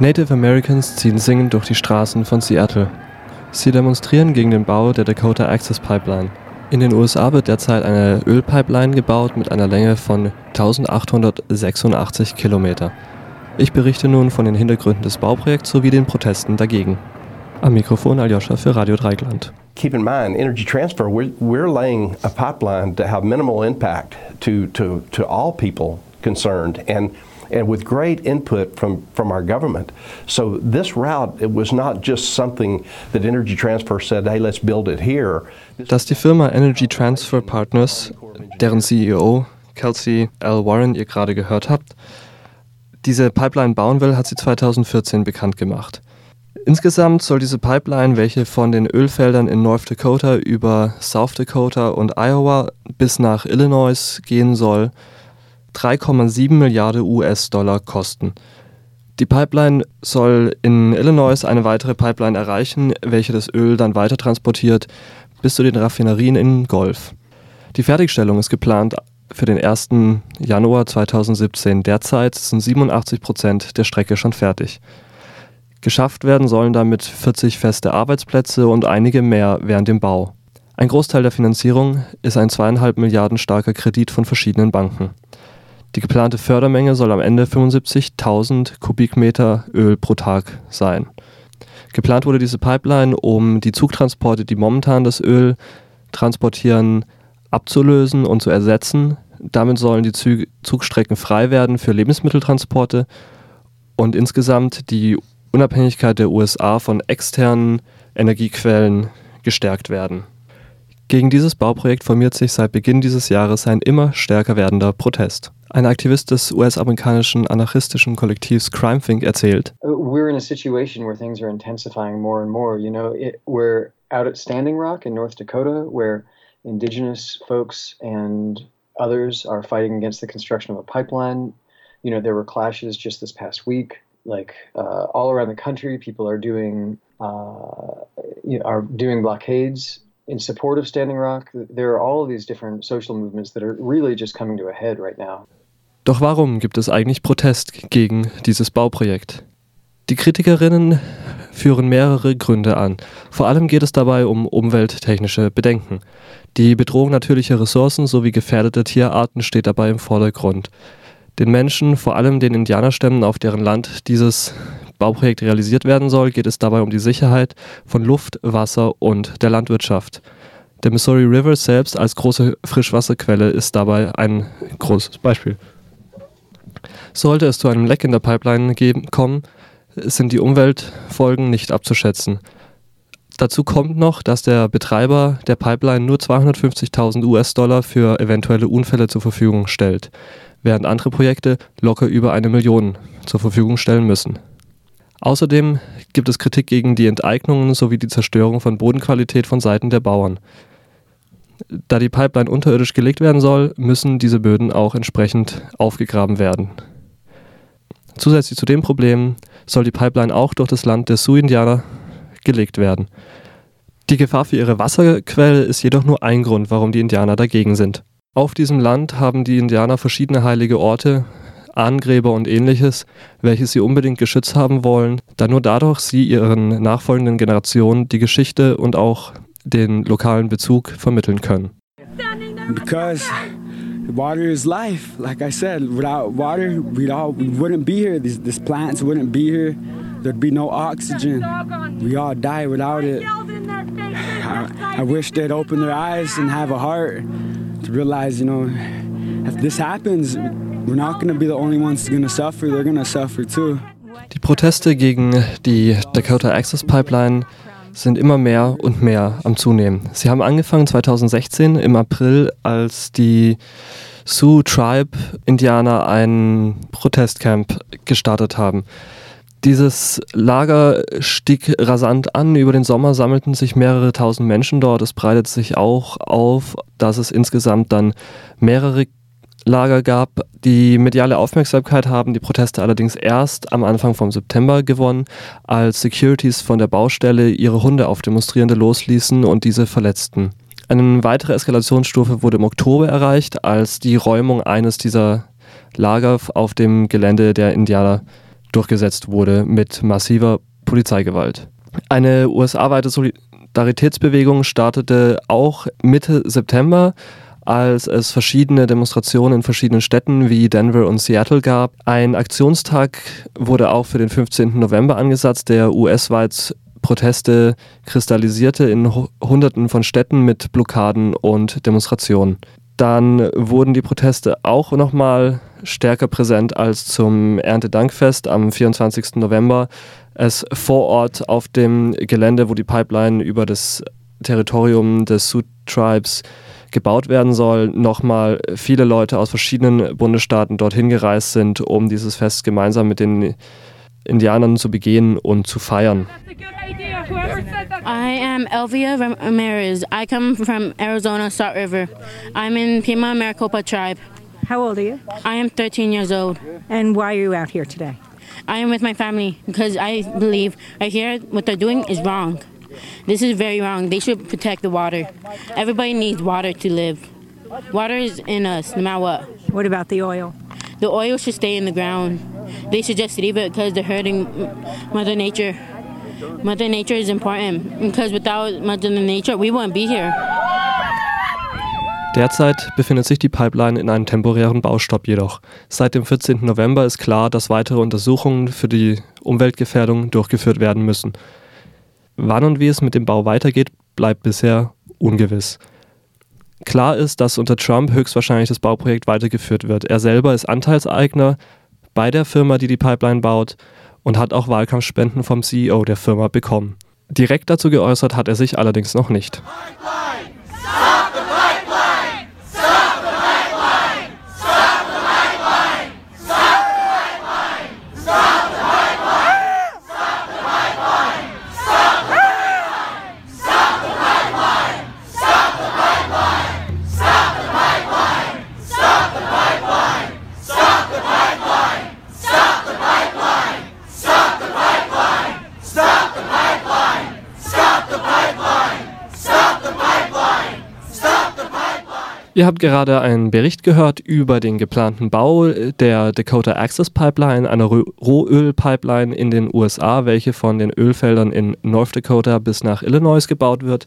Native Americans ziehen singend durch die Straßen von Seattle. Sie demonstrieren gegen den Bau der Dakota Access Pipeline. In den USA wird derzeit eine Ölpipeline gebaut mit einer Länge von 1886 Kilometer. Ich berichte nun von den Hintergründen des Bauprojekts sowie den Protesten dagegen. Am Mikrofon Aljoscha für Radio Dreigland. Keep in mind, Energy Transfer, we're, we're laying a pipeline to have minimal impact to, to, to all people concerned. And and with great input from, from our government. So this route, it was not just something that Energy Transfer said, hey, let's build it here. Dass die Firma Energy Transfer Partners, deren CEO Kelsey L. Warren ihr gerade gehört habt, diese Pipeline bauen will, hat sie 2014 bekannt gemacht. Insgesamt soll diese Pipeline, welche von den Ölfeldern in North Dakota über South Dakota und Iowa bis nach Illinois gehen soll, 3,7 Milliarden US-Dollar kosten. Die Pipeline soll in Illinois eine weitere Pipeline erreichen, welche das Öl dann weiter transportiert bis zu den Raffinerien in Golf. Die Fertigstellung ist geplant für den 1. Januar 2017. Derzeit sind 87 Prozent der Strecke schon fertig. Geschafft werden sollen damit 40 feste Arbeitsplätze und einige mehr während dem Bau. Ein Großteil der Finanzierung ist ein zweieinhalb Milliarden starker Kredit von verschiedenen Banken. Die geplante Fördermenge soll am Ende 75.000 Kubikmeter Öl pro Tag sein. Geplant wurde diese Pipeline, um die Zugtransporte, die momentan das Öl transportieren, abzulösen und zu ersetzen. Damit sollen die Zug Zugstrecken frei werden für Lebensmitteltransporte und insgesamt die Unabhängigkeit der USA von externen Energiequellen gestärkt werden. Gegen dieses Bauprojekt formiert sich seit Beginn dieses Jahres ein immer stärker werdender Protest. Ein Aktivist des US-amerikanischen anarchistischen Kollektivs CrimeThink erzählt. We're in a situation where things are intensifying more and more. You know, it, we're out at Standing Rock in North Dakota where indigenous folks and others are fighting against the construction of a pipeline. You know, there were clashes just this past week. Like uh, all around the country, people are doing uh, are doing blockades in support of Standing Rock. There are all of these different social movements that are really just coming to a head right now. Doch warum gibt es eigentlich Protest gegen dieses Bauprojekt? Die Kritikerinnen führen mehrere Gründe an. Vor allem geht es dabei um umwelttechnische Bedenken. Die Bedrohung natürlicher Ressourcen sowie gefährdete Tierarten steht dabei im Vordergrund. Den Menschen, vor allem den Indianerstämmen, auf deren Land dieses Bauprojekt realisiert werden soll, geht es dabei um die Sicherheit von Luft, Wasser und der Landwirtschaft. Der Missouri River selbst als große Frischwasserquelle ist dabei ein großes Beispiel. Sollte es zu einem Leck in der Pipeline geben, kommen, sind die Umweltfolgen nicht abzuschätzen. Dazu kommt noch, dass der Betreiber der Pipeline nur 250.000 US-Dollar für eventuelle Unfälle zur Verfügung stellt, während andere Projekte locker über eine Million zur Verfügung stellen müssen. Außerdem gibt es Kritik gegen die Enteignungen sowie die Zerstörung von Bodenqualität von Seiten der Bauern. Da die Pipeline unterirdisch gelegt werden soll, müssen diese Böden auch entsprechend aufgegraben werden. Zusätzlich zu dem Problem soll die Pipeline auch durch das Land der Sioux-Indianer gelegt werden. Die Gefahr für ihre Wasserquelle ist jedoch nur ein Grund, warum die Indianer dagegen sind. Auf diesem Land haben die Indianer verschiedene heilige Orte, Ahnengräber und ähnliches, welche sie unbedingt geschützt haben wollen, da nur dadurch sie ihren nachfolgenden Generationen die Geschichte und auch den lokalen Bezug vermitteln können. Because water is life. Like I said, without water, we'd all we wouldn't be here. These, these plants wouldn't be here. There'd be no oxygen. We all die without it. I, I wish they'd open their eyes and have a heart to realize, you know, if this happens, Die Proteste gegen die Dakota Access Pipeline sind immer mehr und mehr am Zunehmen. Sie haben angefangen 2016 im April, als die Sioux Tribe Indianer ein Protestcamp gestartet haben. Dieses Lager stieg rasant an. Über den Sommer sammelten sich mehrere tausend Menschen dort. Es breitete sich auch auf, dass es insgesamt dann mehrere Lager gab. Die mediale Aufmerksamkeit haben die Proteste allerdings erst am Anfang vom September gewonnen, als Securities von der Baustelle ihre Hunde auf Demonstrierende losließen und diese verletzten. Eine weitere Eskalationsstufe wurde im Oktober erreicht, als die Räumung eines dieser Lager auf dem Gelände der Indianer durchgesetzt wurde mit massiver Polizeigewalt. Eine USA-weite Solidaritätsbewegung startete auch Mitte September, als es verschiedene Demonstrationen in verschiedenen Städten wie Denver und Seattle gab. Ein Aktionstag wurde auch für den 15. November angesetzt, der US-weit Proteste kristallisierte in Hunderten von Städten mit Blockaden und Demonstrationen. Dann wurden die Proteste auch nochmal stärker präsent als zum Erntedankfest am 24. November. Es vor Ort auf dem Gelände, wo die Pipeline über das Territorium des Sioux Tribes gebaut werden soll, nochmal viele Leute aus verschiedenen Bundesstaaten dorthin gereist sind, um dieses Fest gemeinsam mit den Indianern zu begehen und zu feiern. I am Elvia Ramirez. I come from Arizona, Salt River. I'm in Pima Maricopa tribe. How old are you? I am 13 years old. And why are you out here today? I am with my family because I believe I hear what they're doing is wrong. This is very wrong. They should protect the water. Everybody needs water to live. Water is in us, no matter what. What about the oil? The oil should stay in the ground. They should just leave it because they're hurting Mother Nature. Mother Nature is important because without Mother Nature, we wouldn't be here. Derzeit befindet sich die Pipeline in einem temporären Baustopp jedoch. Seit dem 14. November ist klar, dass weitere Untersuchungen für die Umweltgefährdung durchgeführt werden müssen. Wann und wie es mit dem Bau weitergeht, bleibt bisher ungewiss. Klar ist, dass unter Trump höchstwahrscheinlich das Bauprojekt weitergeführt wird. Er selber ist Anteilseigner bei der Firma, die die Pipeline baut und hat auch Wahlkampfspenden vom CEO der Firma bekommen. Direkt dazu geäußert hat er sich allerdings noch nicht. Pipeline! Ihr habt gerade einen Bericht gehört über den geplanten Bau der Dakota Access Pipeline, einer Rohölpipeline in den USA, welche von den Ölfeldern in North Dakota bis nach Illinois gebaut wird.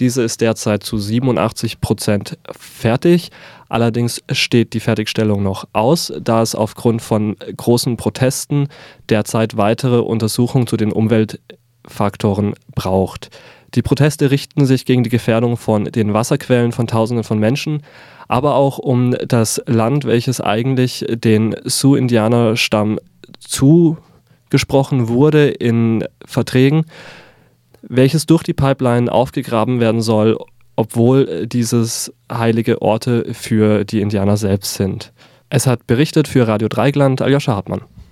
Diese ist derzeit zu 87 Prozent fertig. Allerdings steht die Fertigstellung noch aus, da es aufgrund von großen Protesten derzeit weitere Untersuchungen zu den Umweltfaktoren braucht. Die Proteste richten sich gegen die Gefährdung von den Wasserquellen von Tausenden von Menschen, aber auch um das Land, welches eigentlich den Sioux-Indianerstamm zugesprochen wurde in Verträgen, welches durch die Pipeline aufgegraben werden soll, obwohl dieses heilige Orte für die Indianer selbst sind. Es hat berichtet für Radio Dreigland Aljoscha Hartmann.